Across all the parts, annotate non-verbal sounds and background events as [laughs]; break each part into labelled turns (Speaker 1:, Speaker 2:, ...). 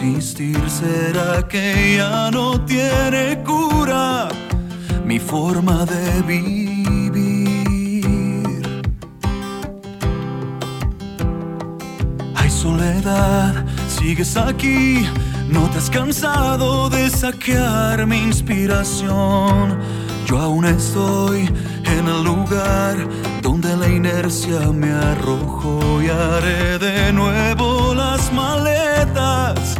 Speaker 1: Resistir. ¿Será que ya no tiene cura mi forma de vivir? Ay, soledad, sigues aquí no te has cansado de saquear mi inspiración. Yo aún estoy en el lugar donde la inercia me arrojó y haré de nuevo las maletas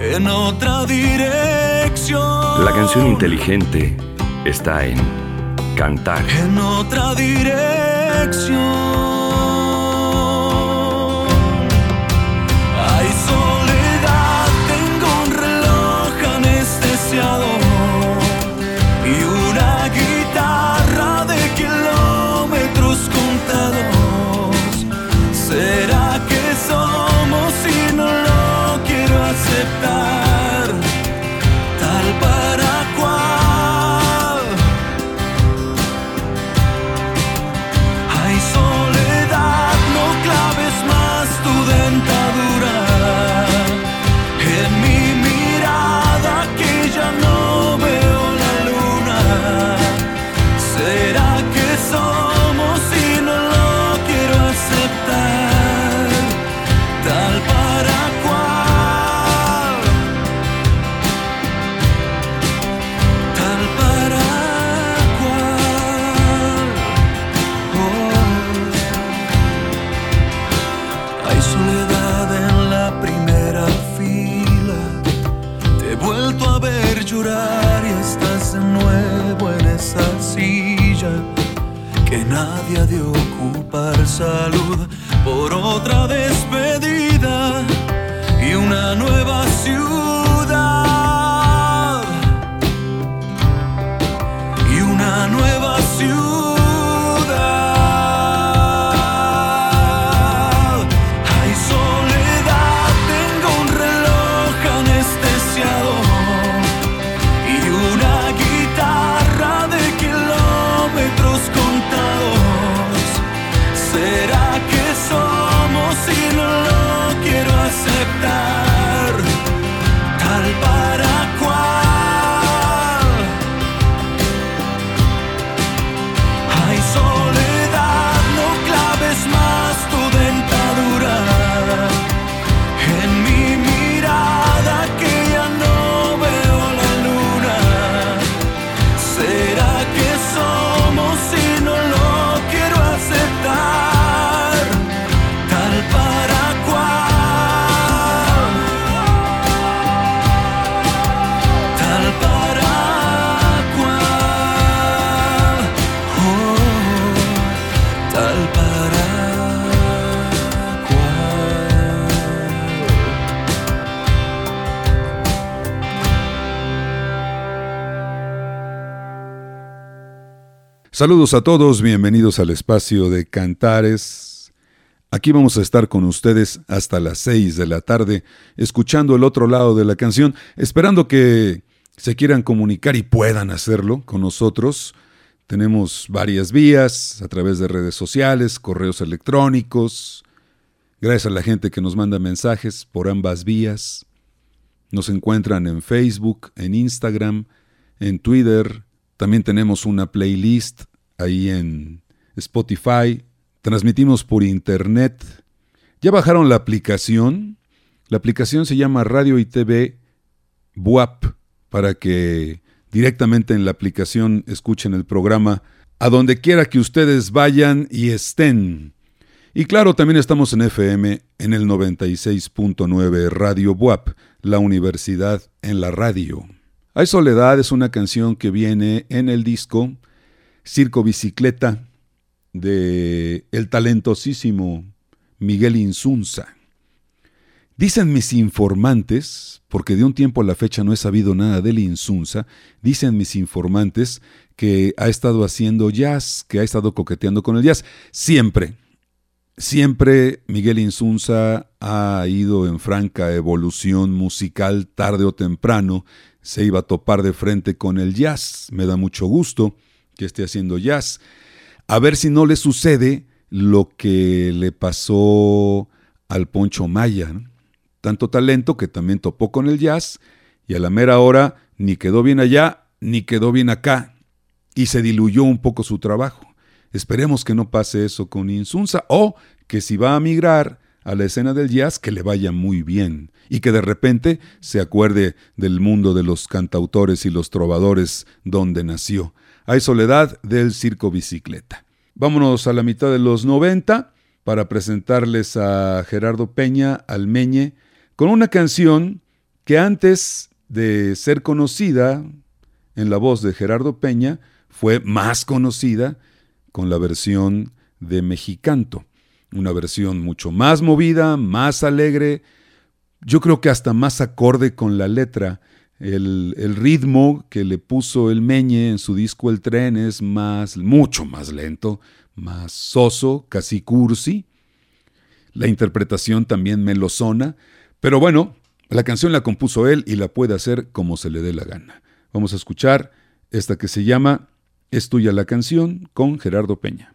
Speaker 1: en otra dirección.
Speaker 2: La canción inteligente está en cantar.
Speaker 1: En otra dirección.
Speaker 3: salud por otra Saludos a todos, bienvenidos al espacio de Cantares. Aquí vamos a estar con ustedes hasta las 6 de la tarde, escuchando el otro lado de la canción, esperando que se quieran comunicar y puedan hacerlo con nosotros. Tenemos varias vías a través de redes sociales, correos electrónicos. Gracias a la gente que nos manda mensajes por ambas vías. Nos encuentran en Facebook, en Instagram, en Twitter. También tenemos una playlist ahí en Spotify. Transmitimos por internet. ¿Ya bajaron la aplicación? La aplicación se llama Radio y TV BUAP para que directamente en la aplicación escuchen el programa a donde quiera que ustedes vayan y estén. Y claro, también estamos en FM en el 96.9 Radio BUAP, la universidad en la radio. Hay Soledad es una canción que viene en el disco Circo Bicicleta de el talentosísimo Miguel Insunza. Dicen mis informantes, porque de un tiempo a la fecha no he sabido nada del Insunza, dicen mis informantes que ha estado haciendo jazz, que ha estado coqueteando con el jazz. Siempre, siempre Miguel Insunza ha ido en franca evolución musical tarde o temprano, se iba a topar de frente con el jazz. Me da mucho gusto que esté haciendo jazz. A ver si no le sucede lo que le pasó al Poncho Maya. tanto talento que también topó con el jazz y a la mera hora ni quedó bien allá ni quedó bien acá y se diluyó un poco su trabajo. Esperemos que no pase eso con Insunza o que si va a migrar a la escena del jazz que le vaya muy bien y que de repente se acuerde del mundo de los cantautores y los trovadores donde nació. Hay soledad del circo bicicleta. Vámonos a la mitad de los 90 para presentarles a Gerardo Peña Almeñe con una canción que antes de ser conocida en la voz de Gerardo Peña, fue más conocida con la versión de Mexicanto, una versión mucho más movida, más alegre, yo creo que hasta más acorde con la letra. El, ritmo que le puso el Meñe en su disco El Tren es más, mucho más lento, más soso, casi cursi. La interpretación también melosona, pero bueno, la canción la compuso él y la puede hacer como se le dé la gana. Vamos a escuchar esta que se llama Es tuya la canción con Gerardo Peña.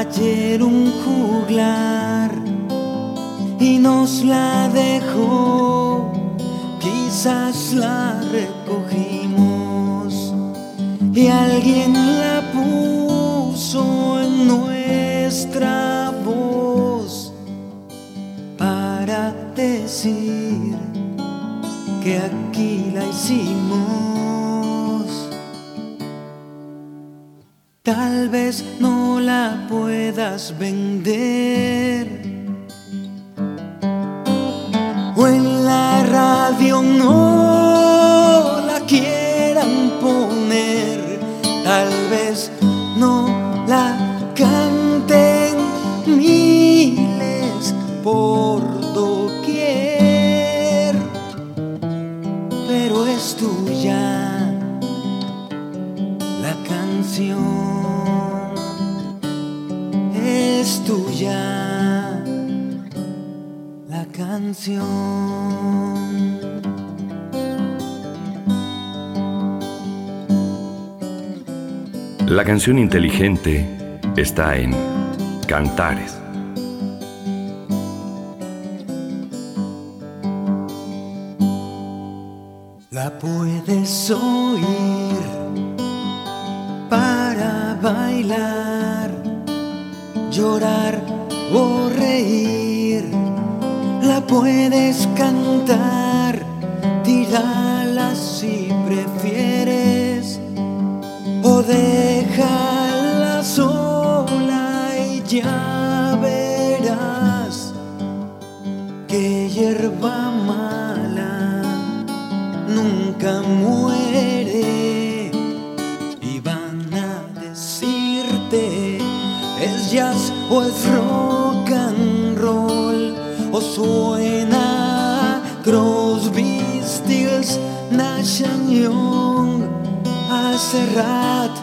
Speaker 4: ayer un juglar y nos la dejó, quizás la recogimos y alguien la puso en nuestra voz para decir que aquí la hicimos. Tal vez no la puedas vender. O en la radio no inteligente está en Cantares.
Speaker 5: La puedes oír para bailar
Speaker 4: llorar o la puedes cantar, tírala si prefieres o déjala sola y ya verás que hierba mala nunca muere. Y van a decirte es jazz o es rock and roll o suena Nash Young, a Serrat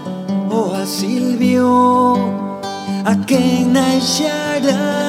Speaker 4: o a Silvio, a Kena Charango,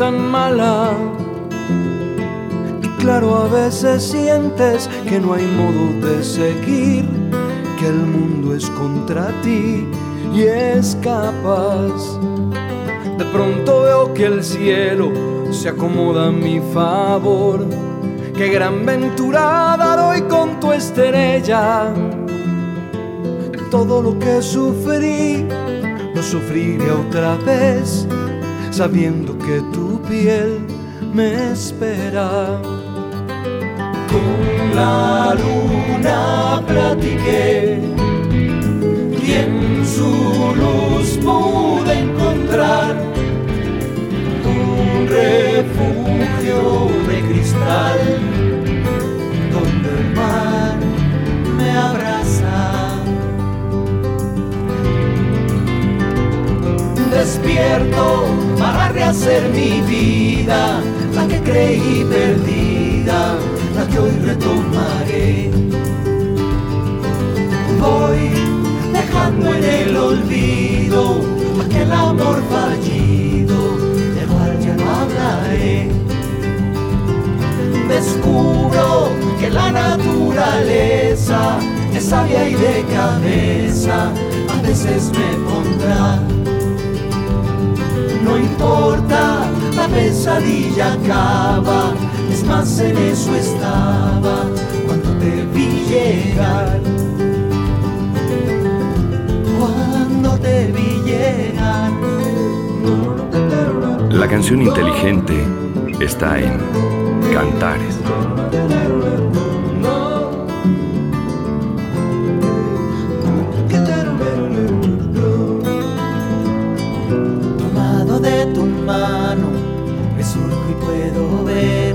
Speaker 6: tan mala. Y claro, a veces sientes que no hay modo de seguir, que el mundo es contra ti y escapas. De pronto veo que el cielo se acomoda a mi favor. Qué gran ventura dar hoy con tu estrella. Todo lo que sufrí, lo sufriré otra vez, sabiendo que tu piel me espera. Con la luna platiqué y en su luz pude encontrar un refugio de cristal Despierto para rehacer mi vida, la que creí perdida, la que hoy retomaré. Voy dejando en el olvido aquel amor fallido, del cual ya no hablaré. Descubro que la naturaleza es sabia y de cabeza, a veces me pondrá. Importa, la pesadilla acaba, es más en eso estaba cuando te vi llegar. Cuando te vi llegar.
Speaker 2: La canción inteligente está en Cantares.
Speaker 6: De tu mano, resurjo y puedo ver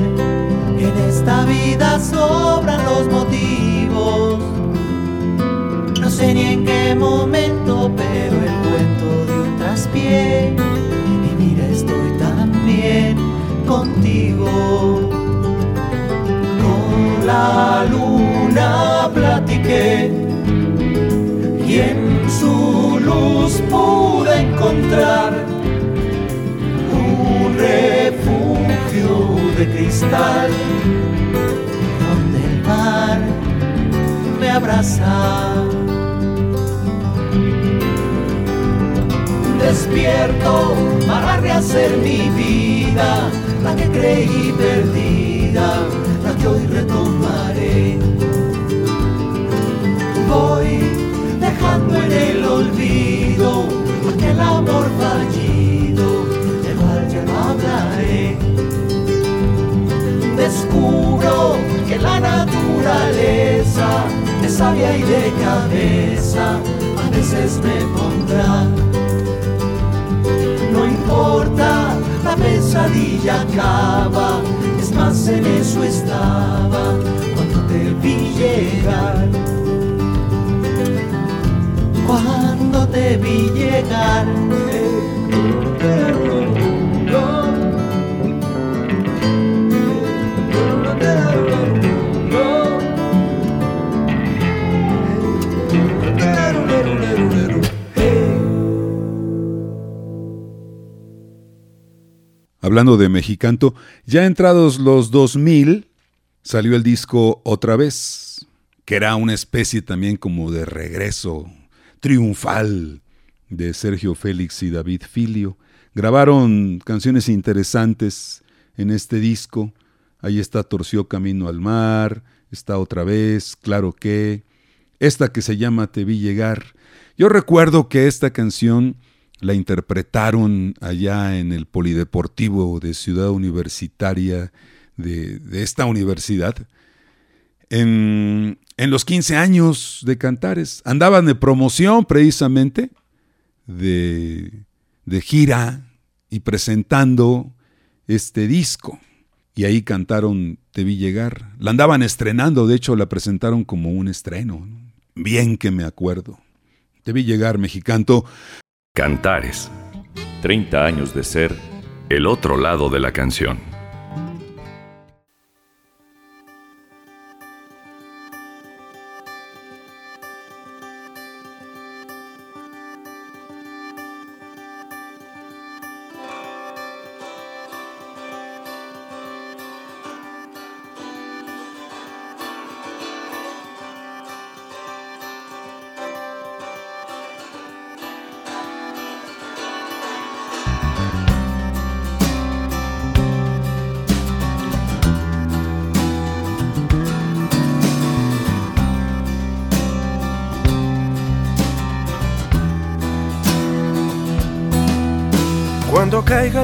Speaker 6: que en esta vida sobran los motivos. No sé ni en qué momento, pero el cuento de un traspié. Y mira, estoy tan bien contigo. Con la luna platiqué y en su luz pude encontrar donde el mar me abraza. Despierto para rehacer mi vida, la que creí perdida, la que hoy retomaré. Voy dejando en el olvido aquel amor la naturaleza de sabia y de cabeza a veces me pondrá. No importa, la pesadilla acaba, es más en eso estaba cuando te vi llegar cuando te vi llegar.
Speaker 3: Hablando de Mexicanto, ya entrados los 2000, salió el disco Otra vez, que era una especie también como de regreso triunfal de Sergio Félix y David Filio. Grabaron canciones interesantes en este disco. Ahí está Torció Camino al Mar, está otra vez, claro que, esta que se llama Te vi llegar. Yo recuerdo que esta canción la interpretaron allá en el Polideportivo de Ciudad Universitaria de, esta universidad. En, en los 15 años de Cantares. Andaban de promoción precisamente, de, de gira y presentando este disco. Y ahí cantaron Te vi llegar. La andaban estrenando, de hecho la presentaron como un estreno. Bien que me acuerdo. Te vi llegar, mexicanto.
Speaker 2: Cantares. 30 años de ser el otro lado de la canción.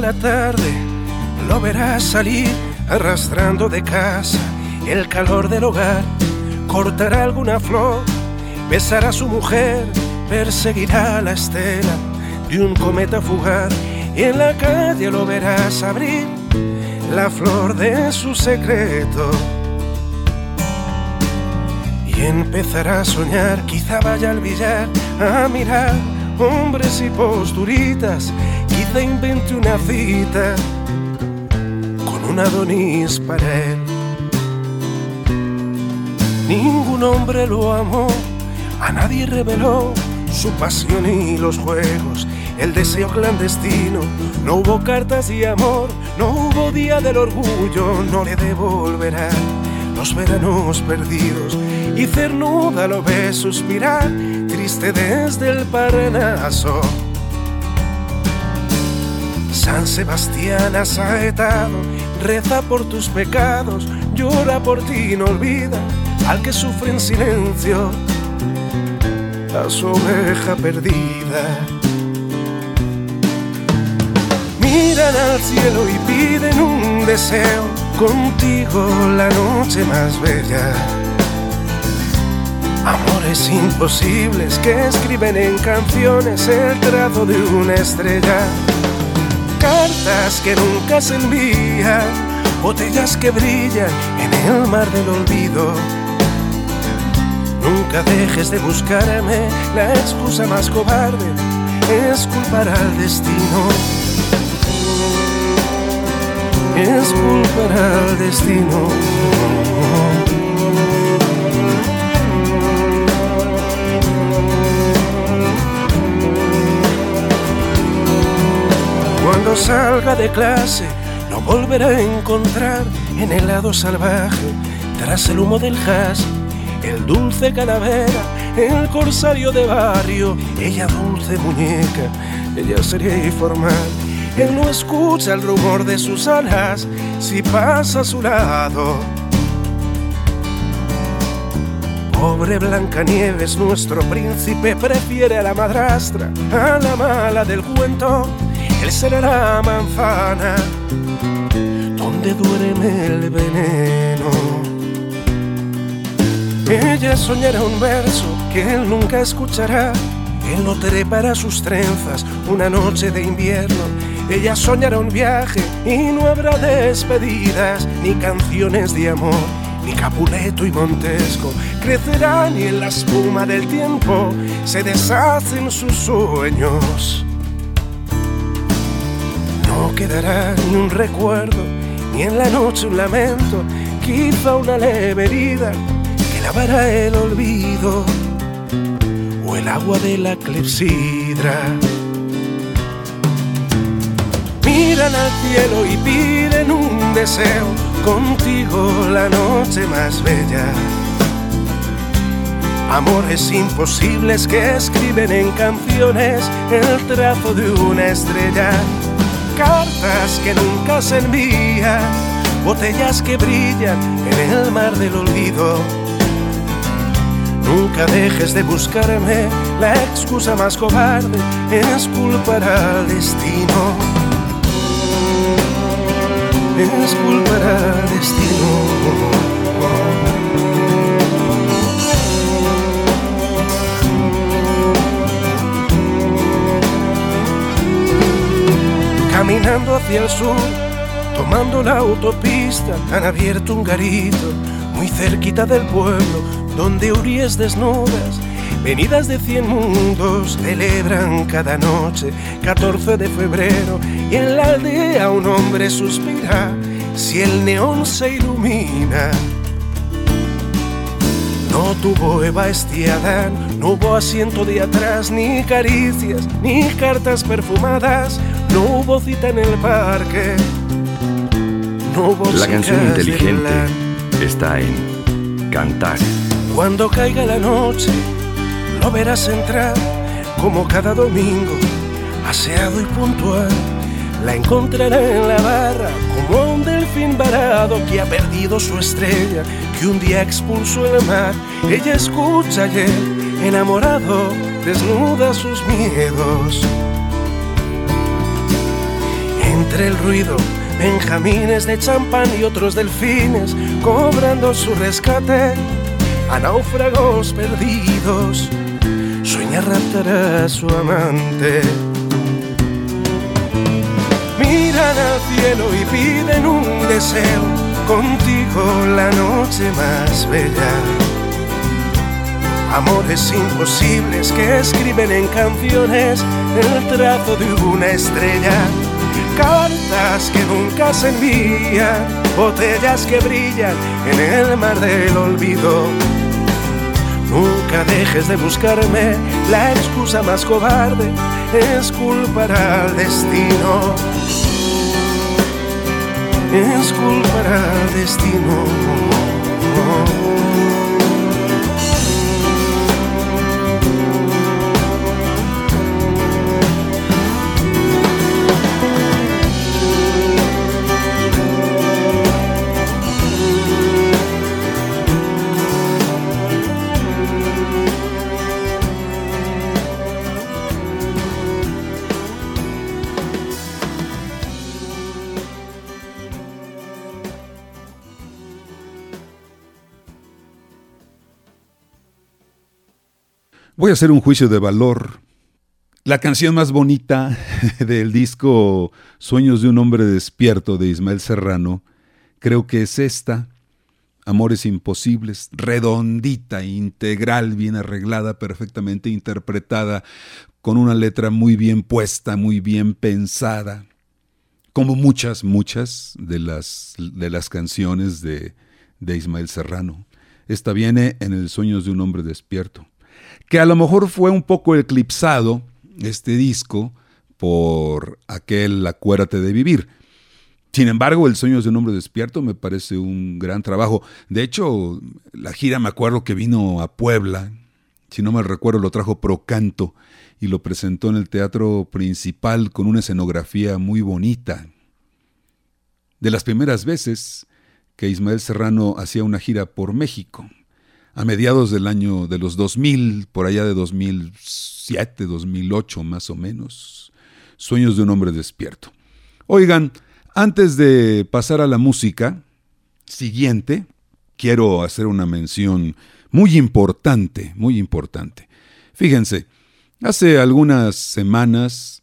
Speaker 7: La tarde, lo verás salir arrastrando de casa el calor del hogar. Cortará alguna flor, besará a su mujer, perseguirá la estela de un cometa fugaz. Y en la calle lo verás abrir la flor de su secreto. Y empezará a soñar, quizá vaya al billar a mirar hombres y posturitas quizá invente una cita con un Adonis para él. Ningún hombre lo amó, a nadie reveló su pasión y los juegos, el deseo clandestino. No hubo cartas y amor, no hubo día del orgullo, no le devolverá los veranos perdidos. Y Cernuda lo ve suspirar, triste desde el Parnaso. San Sebastián asaetado, reza por tus pecados, llora por ti, no olvida al que sufre en silencio, a su oveja perdida. Miran al cielo y piden un deseo, contigo la noche más bella. Amores imposibles que escriben en canciones el trazo de una estrella. Cartas que nunca se envían, botellas que brillan en el mar del olvido. Nunca dejes de buscarme, la excusa más cobarde es culpar al destino. Es culpar al destino. Cuando salga de clase, no volverá a encontrar en el lado salvaje, tras el humo del jazz, el dulce calavera, el corsario de barrio, ella dulce muñeca, ella sería informal. Él no escucha el rumor de sus alas si pasa a su lado. Pobre Blancanieves, nuestro príncipe prefiere a la madrastra, a la mala del cuento él será la manzana donde duerme el veneno. Ella soñará un verso que él nunca escuchará. Él no trepará sus trenzas una noche de invierno. Ella soñará un viaje y no habrá despedidas ni canciones de amor. Ni Capuleto y Montesco crecerán y en la espuma del tiempo se deshacen sus sueños quedará ni un recuerdo, ni en la noche un lamento, quizá una leve herida que lavará el olvido o el agua de la clepsidra. Miran al cielo y piden un deseo, contigo la noche más bella. Amores imposibles que escriben en canciones el trazo de una estrella cartas que nunca se envían, botellas que brillan en el mar del olvido. Nunca dejes de buscarme, la excusa más cobarde es culpar al destino. Es culpar al destino. Caminando hacia el sur, tomando la autopista, han abierto un garito muy cerquita del pueblo, donde uríes desnudas, venidas de cien mundos, celebran cada noche, 14 de febrero, y en la aldea un hombre suspira si el neón se ilumina. No tuvo Eva estiada, no hubo asiento de atrás, ni caricias, ni cartas perfumadas, no hubo cita en el parque. No hubo
Speaker 2: La canción inteligente está en cantar.
Speaker 7: Cuando caiga la noche, lo verás entrar como cada domingo, aseado y puntual. La encontrará en la barra como un delfín varado que ha perdido su estrella, que un día expulsó el mar. Ella escucha él, enamorado, desnuda sus miedos entre el ruido, benjamines de champán y otros delfines cobrando su rescate a náufragos perdidos. Sueña raptar a su amante. Miran al cielo y piden un deseo, contigo la noche más bella. Amores imposibles que escriben en canciones el trazo de una estrella cartas que nunca se envían, botellas que brillan en el mar del olvido. Nunca dejes de buscarme, la excusa más cobarde es culpar al destino. Es culpar al destino.
Speaker 3: Voy a hacer un juicio de valor. La canción más bonita [laughs] del disco Sueños de un hombre despierto de Ismael Serrano creo que es esta, Amores Imposibles, redondita, integral, bien arreglada, perfectamente interpretada, con una letra muy bien puesta, muy bien pensada, como muchas, muchas de las, de las canciones de, de Ismael Serrano. Esta viene en el Sueños de un hombre despierto, que a lo mejor fue un poco eclipsado, este disco, por aquel Acuérdate de Vivir. Sin embargo, El Sueños de un Hombre Despierto me parece un gran trabajo. De hecho, la gira me acuerdo que vino a Puebla, si no me recuerdo, lo trajo Procanto y lo presentó en el teatro principal con una escenografía muy bonita. De las primeras veces que Ismael Serrano hacía una gira por México, a mediados del año de los 2000, por allá de 2007, 2008 más o menos. Sueños de un hombre despierto. Oigan, antes de pasar a la música siguiente, quiero hacer una mención muy importante, muy importante. Fíjense, hace algunas semanas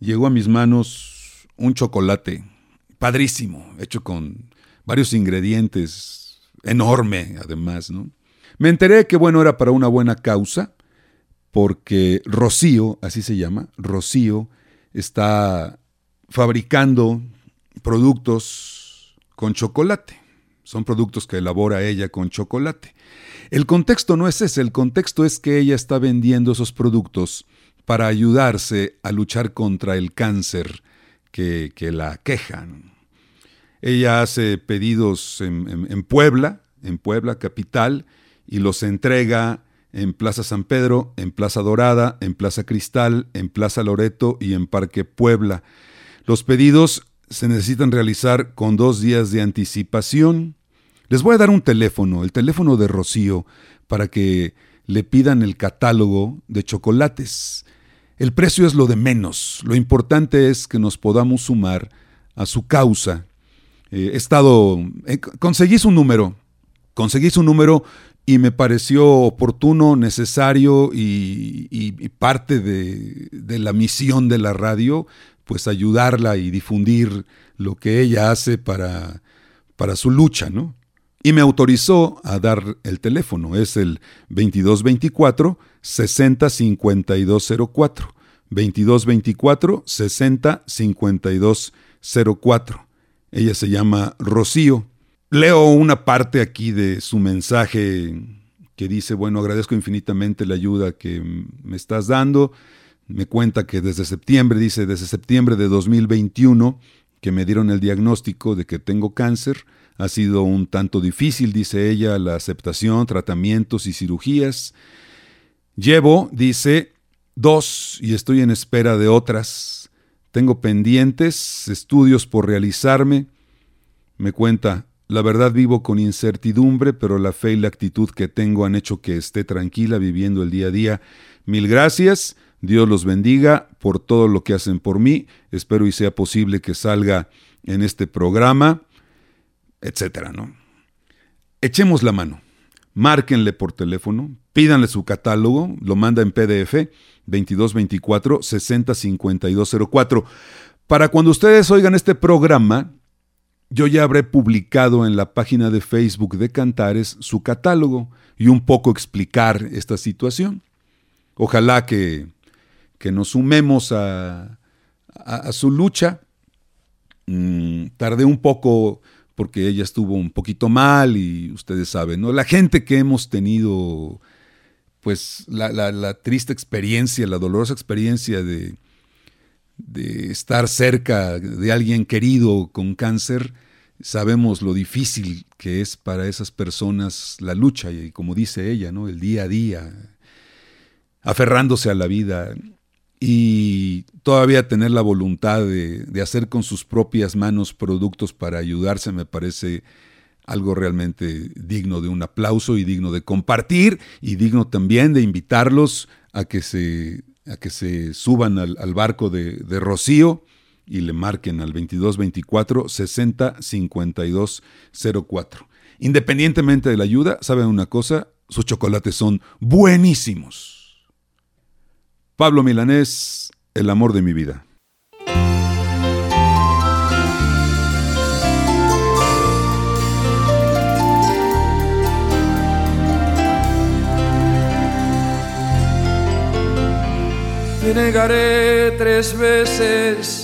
Speaker 3: llegó a mis manos un chocolate padrísimo, hecho con varios ingredientes, enorme además, ¿no? Me enteré que bueno era para una buena causa, porque Rocío, así se llama, Rocío está fabricando productos con chocolate. Son productos que elabora ella con chocolate. El contexto no es ese, el contexto es que ella está vendiendo esos productos para ayudarse a luchar contra el cáncer que, la quejan. Ella hace pedidos en Puebla, en Puebla capital, y los entrega en Plaza San Pedro, en Plaza Dorada, en Plaza Cristal, en Plaza Loreto y en Parque Puebla. Los pedidos se necesitan realizar con dos días de anticipación. Les voy a dar un teléfono, el teléfono de Rocío, para que le pidan el catálogo de chocolates. El precio es lo de menos, lo importante es que nos podamos sumar a su causa. Eh, he estado, eh, conseguí su número, conseguí su número y me pareció oportuno, necesario y, parte de, de, la misión de la radio pues ayudarla y difundir lo que ella hace para, para su lucha, ¿no? Y me autorizó a dar el teléfono, es el 2224 605204. 2224 605204. Ella se llama Rocío. Leo una parte aquí de su mensaje que dice, bueno, agradezco infinitamente la ayuda que me estás dando me cuenta que desde septiembre, dice, desde septiembre de 2021, que me dieron el diagnóstico de que tengo cáncer, ha sido un tanto difícil, dice ella, la aceptación, tratamientos y cirugías. Llevo, dice, dos y estoy en espera de otras. Tengo pendientes, estudios por realizarme. Me cuenta, la verdad vivo con incertidumbre, pero la fe y la actitud que tengo han hecho que esté tranquila viviendo el día a día. Mil gracias Dios los bendiga por todo lo que hacen por mí. Espero y sea posible que salga en este programa, etcétera, ¿no? Echemos la mano. Márquenle por teléfono, pídanle su catálogo, lo manda en PDF 2224 605204. Para cuando ustedes oigan este programa, yo ya habré publicado en la página de Facebook de Cantares su catálogo y un poco explicar esta situación. Ojalá que que nos sumemos a, su lucha. Mm, tardé un poco porque ella estuvo un poquito mal y ustedes saben, ¿no? La gente que hemos tenido, pues, la, triste experiencia, la dolorosa experiencia de, de estar cerca de alguien querido con cáncer, sabemos lo difícil que es para esas personas la lucha y como dice ella, ¿no? El día a día, aferrándose a la vida y todavía tener la voluntad de, hacer con sus propias manos productos para ayudarse me parece algo realmente digno de un aplauso y digno de compartir y digno también de invitarlos a que se, a que se suban al, barco de, de, Rocío y le marquen al 2224 60 52 04. Independientemente de la ayuda, ¿saben una cosa? Sus chocolates son buenísimos Pablo Milanés, El amor de mi vida.
Speaker 8: Te negaré tres veces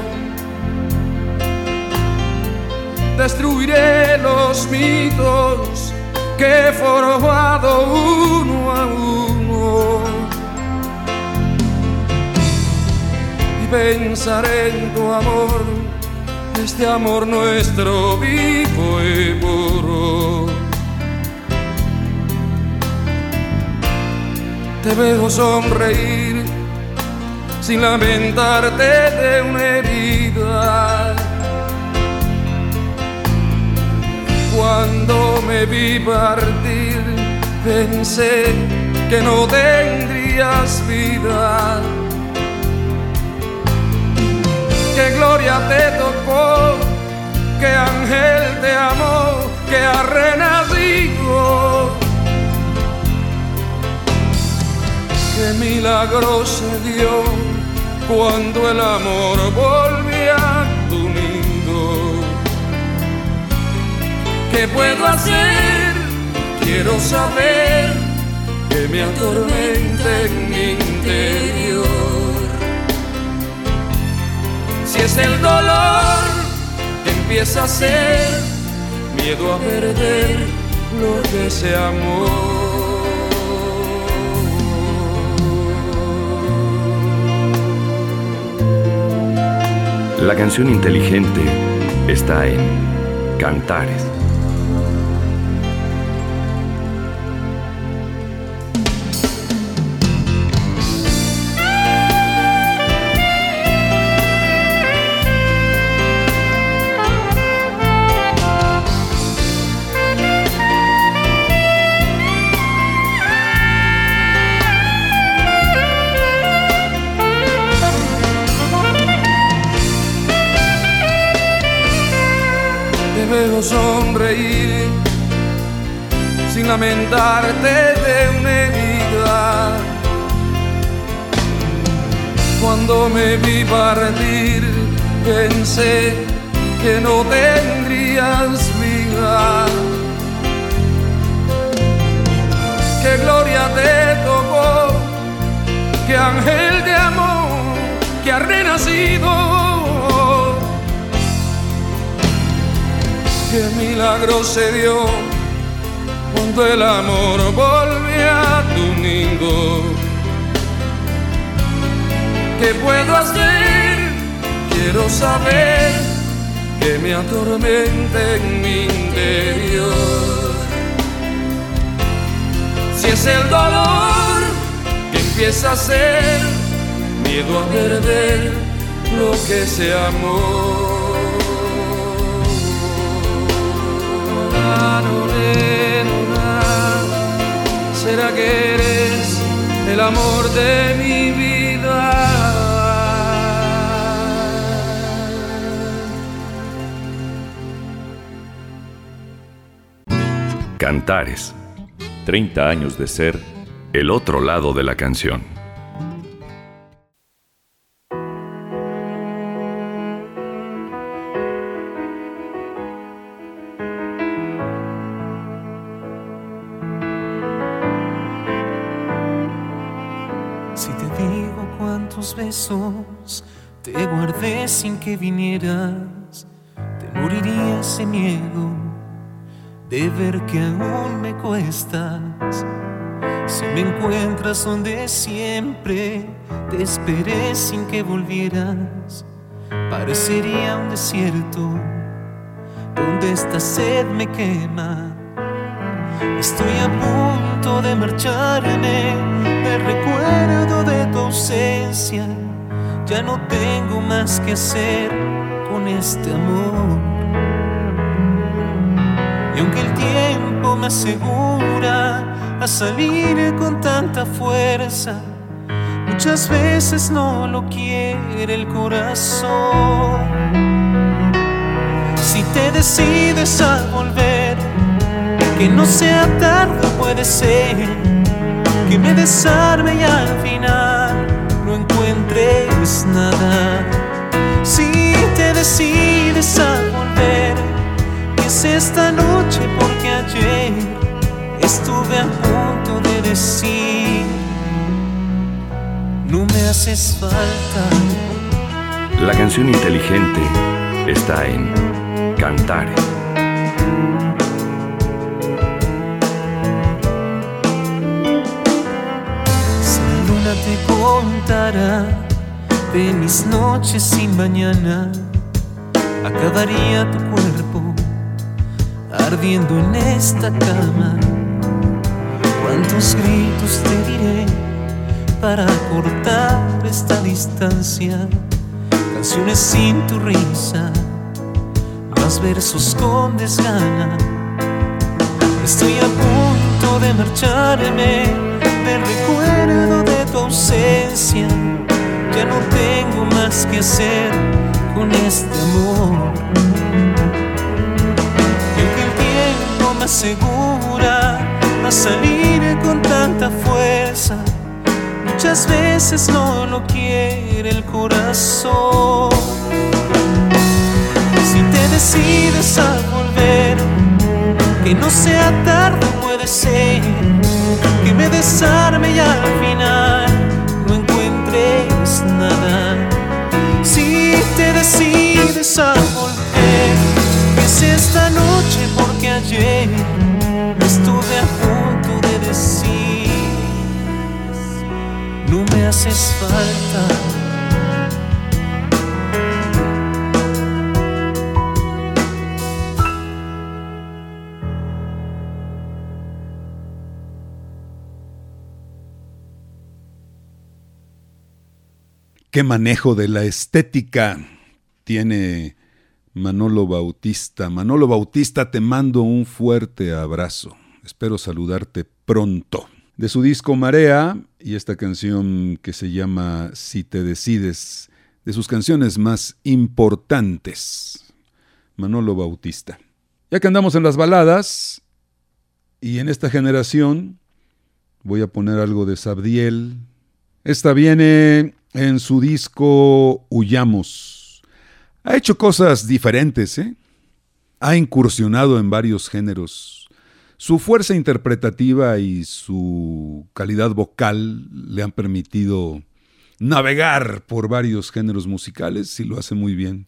Speaker 8: destruiré los mitos que he formado uno a uno. Y pensaré en tu amor, este amor nuestro vivo y puro. Te veo sonreír sin lamentarte de una herida Cuando me vi partir, pensé que no tendrías vida. Que gloria te tocó, que ángel te amó, que ha renacido. Que milagro se dio cuando el amor volvía ¿Qué puedo hacer? Quiero saber que me atormenta en mi interior. Si es el dolor empieza a ser miedo a perder lo que se amó.
Speaker 2: La canción inteligente está en Cantares.
Speaker 8: Sonreír sin lamentarte de una herida. Cuando me vi partir, pensé que no tendrías vida. Que gloria te tocó, que ángel de amor que ha renacido qué milagro se dio cuando el amor volvió a tu nido. ¿Qué puedo hacer? Quiero saber que me atormenta en mi interior. Si es el dolor que empieza a ser miedo a perder lo que se amó. ¿Será que eres el amor de mi vida?
Speaker 2: Cantares. 30 años de ser el otro lado de la canción.
Speaker 6: De ver que aún me cuestas. Si me encuentras donde siempre te esperé sin que volvieras, parecería un desierto donde esta sed me quema. Estoy a punto de marcharme, me recuerdo de tu ausencia. Ya no tengo más que hacer con este amor. Me asegura a salir con tanta fuerza, muchas veces no lo quiere el corazón. Si te decides a volver, que no sea tarde, puede ser que me desarme y al final no encuentres nada. Si te decides a volver, esta noche porque ayer estuve a punto de decir, no me haces falta.
Speaker 2: La canción inteligente está en
Speaker 6: la luna te contara de mis noches sin mañana, acabaría tu cuerpo ardiendo en esta cama. Cuántos gritos te diré para cortar esta distancia, canciones sin tu risa, más versos con desgana. Estoy a punto de marcharme, me recuerdo de tu ausencia. Ya no tengo más que hacer con este amor. Me asegura a salir con tanta fuerza, muchas veces no lo quiere el corazón. Si te decides a volver, que no sea tarde, puede ser que me desarme y al final no encuentres nada. Si te decides a ayer estuve a punto de decir, no me haces falta.
Speaker 3: Qué manejo de la estética tiene Manolo Bautista. Manolo Bautista, te mando un fuerte abrazo. Espero saludarte pronto. De su disco Marea y esta canción que se llama Si te decides, de sus canciones más importantes. Manolo Bautista. Ya que andamos en las baladas y en esta generación, voy a poner algo de Sabdiel. Esta viene en su disco Huyamos. Ha hecho cosas diferentes, ¿eh? Ha incursionado en varios géneros. Su fuerza interpretativa y su calidad vocal le han permitido navegar por varios géneros musicales y lo hace muy bien.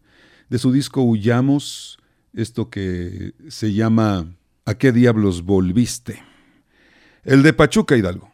Speaker 3: De su disco Huyamos, esto que se llama ¿A qué diablos volviste? El de Pachuca Hidalgo.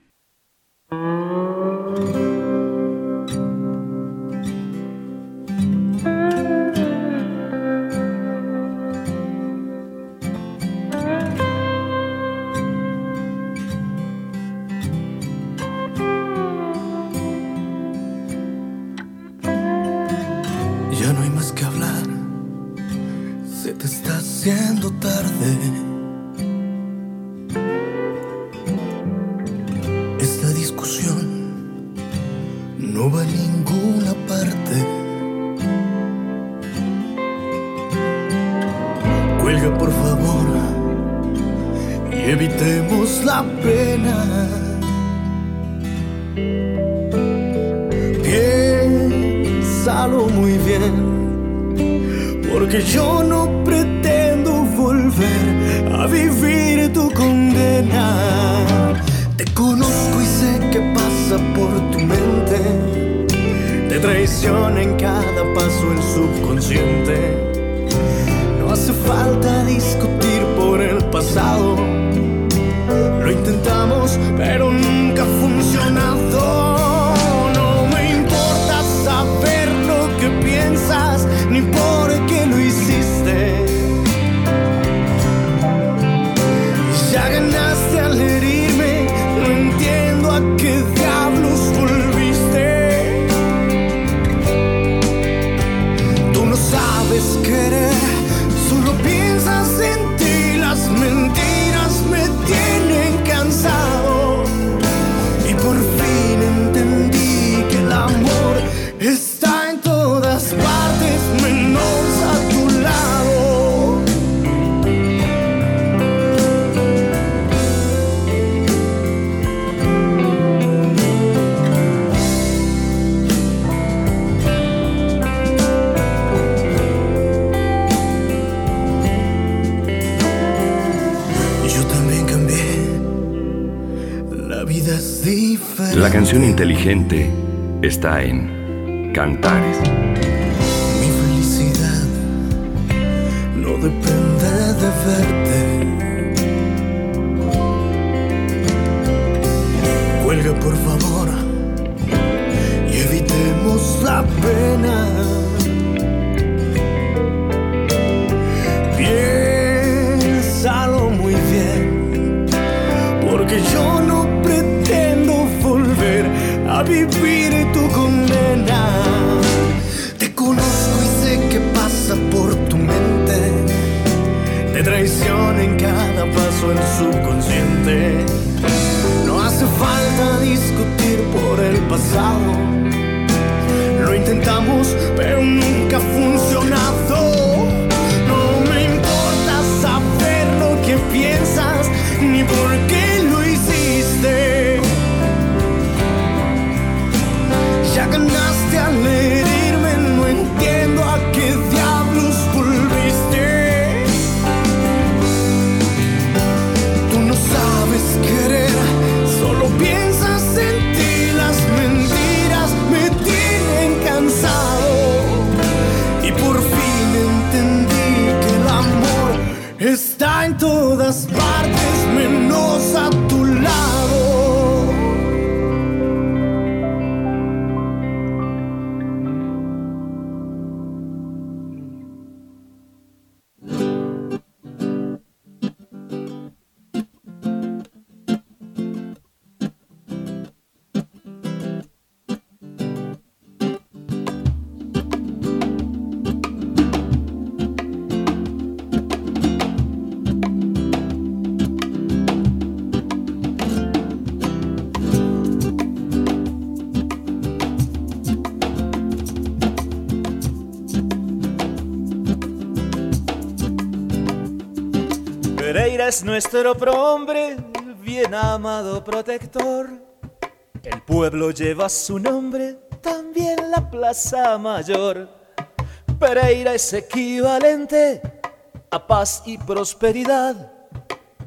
Speaker 2: Inteligente está en Cantares.
Speaker 9: No hace falta discutir por el pasado. Lo intentamos, pero nunca ha
Speaker 6: nuestro prohombre, bien amado protector. El pueblo lleva su nombre, también la Plaza Mayor. Pereira es equivalente a paz y prosperidad.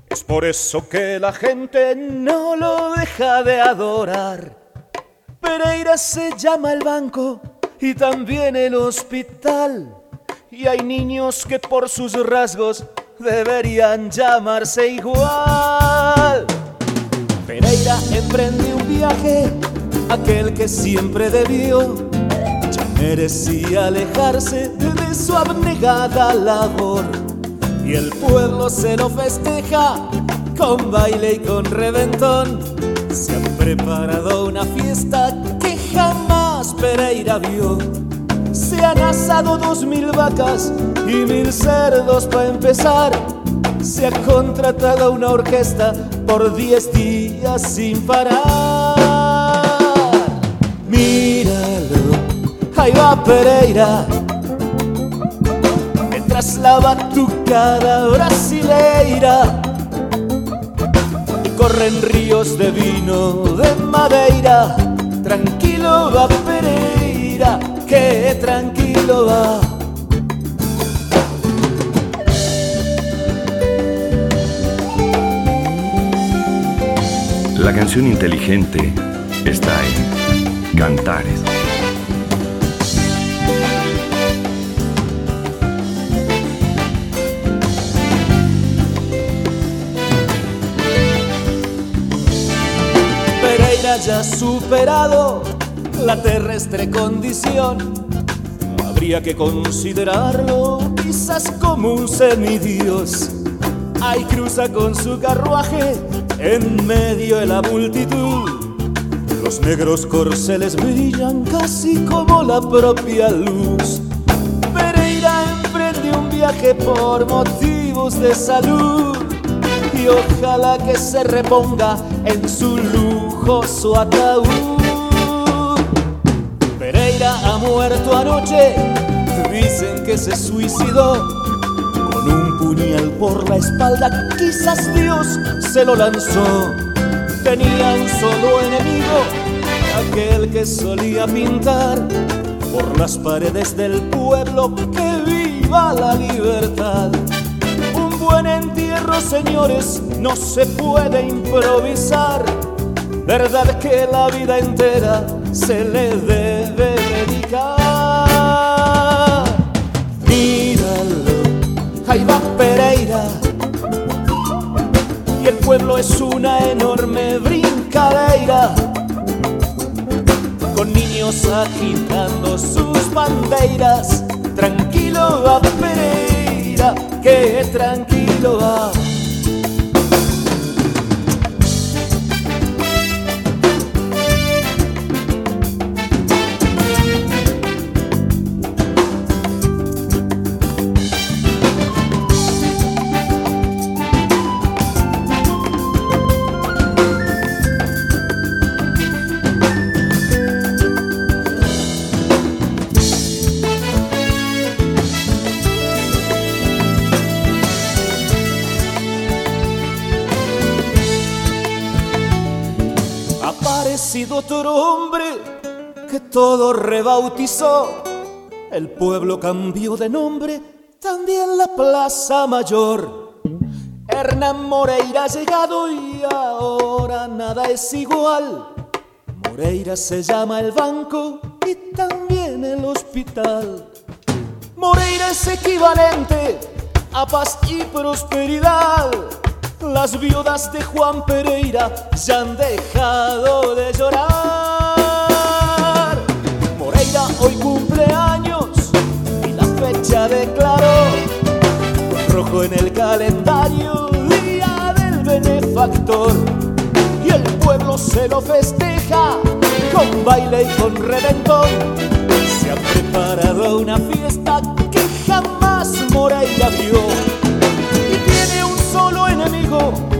Speaker 6: Es por eso que la gente no lo deja de adorar. Pereira se llama el banco y también el hospital. Y hay niños que por sus rasgos deberían llamarse igual. Pereira emprende un viaje, aquel que siempre debió. Ya merecía alejarse de su abnegada labor. Y el pueblo se lo festeja con baile y con reventón. Se ha preparado una fiesta que jamás Pereira vio. Se han asado dos mil vacas y mil cerdos para empezar. Se ha contratado una orquesta por diez días sin parar. Míralo, ahí va Pereira. Mientras la batucada brasileira corren ríos de vino de madeira. Tranquilo va Pereira, que tranquilo va.
Speaker 2: La canción inteligente está en Cantares.
Speaker 6: Pereira ya ha superado la terrestre condición. Habría que considerarlo quizás como un semidios. Ahí cruza con su carruaje en medio de la multitud. Los negros corceles brillan casi como la propia luz. Pereira emprende un viaje por motivos de salud y ojalá que se reponga en su lujoso ataúd. Muerto anoche, dicen que se suicidó con un puñal por la espalda, quizás Dios se lo lanzó. Tenía un solo enemigo, aquel que solía pintar por las paredes del pueblo que viva la libertad. Un buen entierro, señores, no se puede improvisar. verdad que la vida entera se le debe dedicar. Míralo, ahí va Pereira, y el pueblo es una enorme brincadera, con niños agitando sus banderas. Tranquilo va Pereira, que tranquilo va. Todo rebautizó. El pueblo cambió de nombre, también la Plaza Mayor. Hernán Moreira ha llegado y ahora nada es igual. Moreira se llama el banco y también el hospital. Moreira es equivalente a paz y prosperidad las viudas de Juan Pereira ya han dejado de llorar. Fecha declaró rojo en el calendario, día del benefactor. Y el pueblo se lo festeja con baile y con reventón. Se ha preparado una fiesta que jamás Moreira vio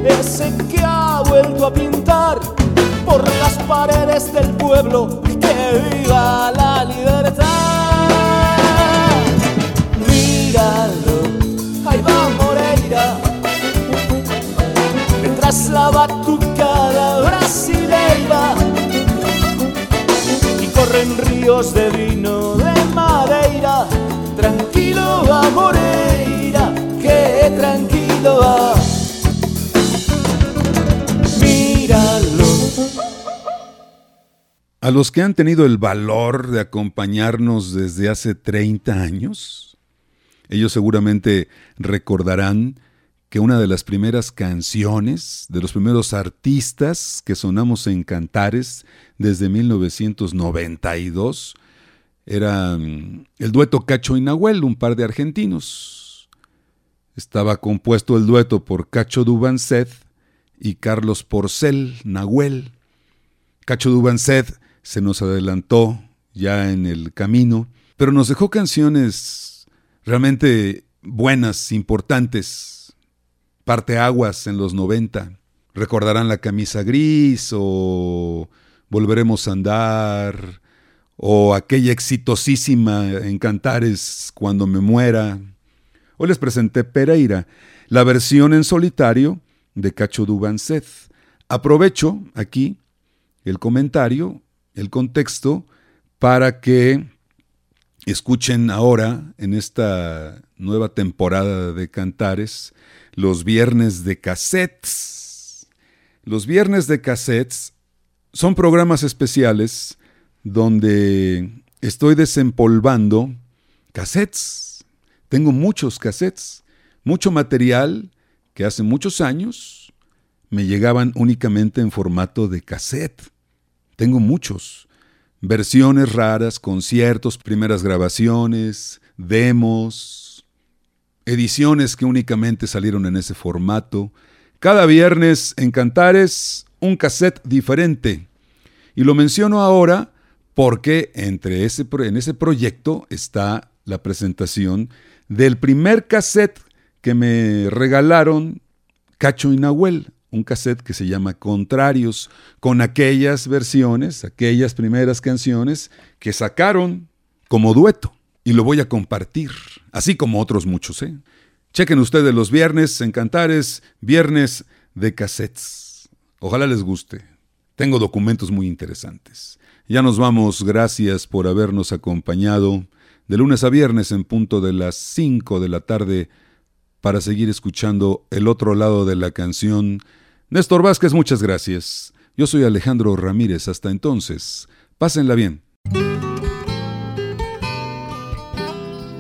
Speaker 6: ese que ha vuelto a pintar por las paredes del pueblo que viva la libertad. La batucada brasileira y corren ríos de vino de Madeira. Tranquilo va Moreira, que tranquilo va.
Speaker 3: A los que han tenido el valor de acompañarnos desde hace 30 años, ellos seguramente recordarán que una de las primeras canciones, de los primeros artistas que sonamos en Cantares desde 1992, era mm, el dueto Cacho y Nahuel, un par de argentinos. Estaba compuesto el dueto por Cacho Dubancet y Carlos Porcel Nahuel. Cacho Dubancet se nos adelantó ya en el camino, pero nos dejó canciones realmente buenas, importantes, parteaguas en los 90. Recordarán la camisa gris o Volveremos a andar o aquella exitosísima en Cantares Cuando me muera. Hoy les presenté Pereira, la versión en solitario de Cacho Dubancet. Aprovecho aquí el comentario el contexto para que escuchen ahora, en esta nueva temporada de Cantares, los viernes de cassettes. Los viernes de cassettes son programas especiales donde estoy desempolvando cassettes. Tengo muchos cassettes, mucho material que hace muchos años me llegaban únicamente en formato de cassette. Tengo muchos. Versiones raras, conciertos, primeras grabaciones, demos, ediciones que únicamente salieron en ese formato. Cada viernes en Cantares un cassette diferente. Y lo menciono ahora porque entre ese, en ese proyecto está la presentación del primer cassette que me regalaron Cacho y Nahuel un cassette que se llama Contrarios, con aquellas versiones, aquellas primeras canciones que sacaron como dueto. Y lo voy a compartir, así como otros muchos. ¿eh? Chequen ustedes los viernes en Cantares, viernes de cassettes. Ojalá les guste. Tengo documentos muy interesantes. Ya nos vamos, gracias por habernos acompañado de lunes a viernes en punto de las 5 de la tarde para seguir escuchando el otro lado de la canción Néstor Vázquez, muchas gracias. Yo soy Alejandro Ramírez. Hasta entonces, pásenla bien.